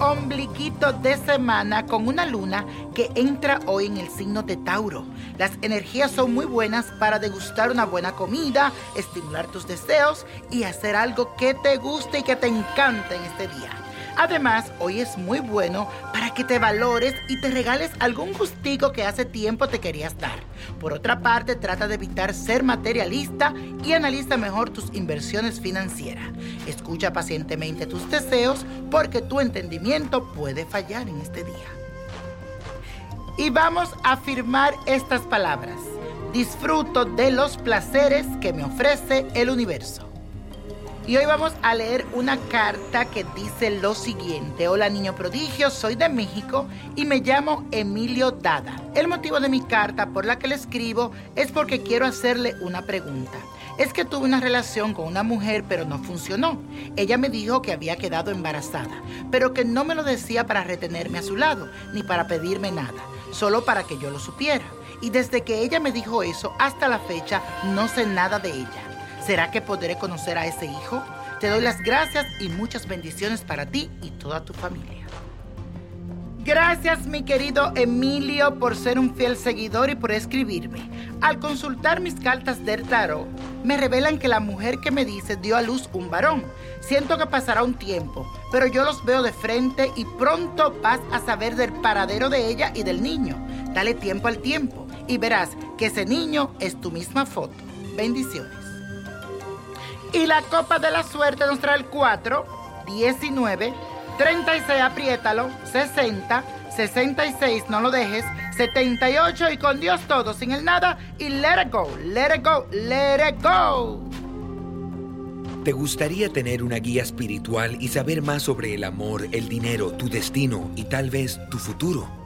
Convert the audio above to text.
ombliguito de semana con una luna que entra hoy en el signo de Tauro. Las energías son muy buenas para degustar una buena comida, estimular tus deseos y hacer algo que te guste y que te encante en este día. Además, hoy es muy bueno que te valores y te regales algún gustico que hace tiempo te querías dar. Por otra parte, trata de evitar ser materialista y analiza mejor tus inversiones financieras. Escucha pacientemente tus deseos porque tu entendimiento puede fallar en este día. Y vamos a afirmar estas palabras. Disfruto de los placeres que me ofrece el universo. Y hoy vamos a leer una carta que dice lo siguiente. Hola niño prodigio, soy de México y me llamo Emilio Dada. El motivo de mi carta por la que le escribo es porque quiero hacerle una pregunta. Es que tuve una relación con una mujer pero no funcionó. Ella me dijo que había quedado embarazada, pero que no me lo decía para retenerme a su lado, ni para pedirme nada, solo para que yo lo supiera. Y desde que ella me dijo eso hasta la fecha no sé nada de ella. ¿Será que podré conocer a ese hijo? Te doy las gracias y muchas bendiciones para ti y toda tu familia. Gracias mi querido Emilio por ser un fiel seguidor y por escribirme. Al consultar mis cartas del tarot, me revelan que la mujer que me dice dio a luz un varón. Siento que pasará un tiempo, pero yo los veo de frente y pronto vas a saber del paradero de ella y del niño. Dale tiempo al tiempo y verás que ese niño es tu misma foto. Bendiciones. Y la copa de la suerte nos trae el 4, 19, 36, apriétalo, 60, 66, no lo dejes, 78 y con Dios todo, sin el nada y let it go, let it go, let it go. ¿Te gustaría tener una guía espiritual y saber más sobre el amor, el dinero, tu destino y tal vez tu futuro?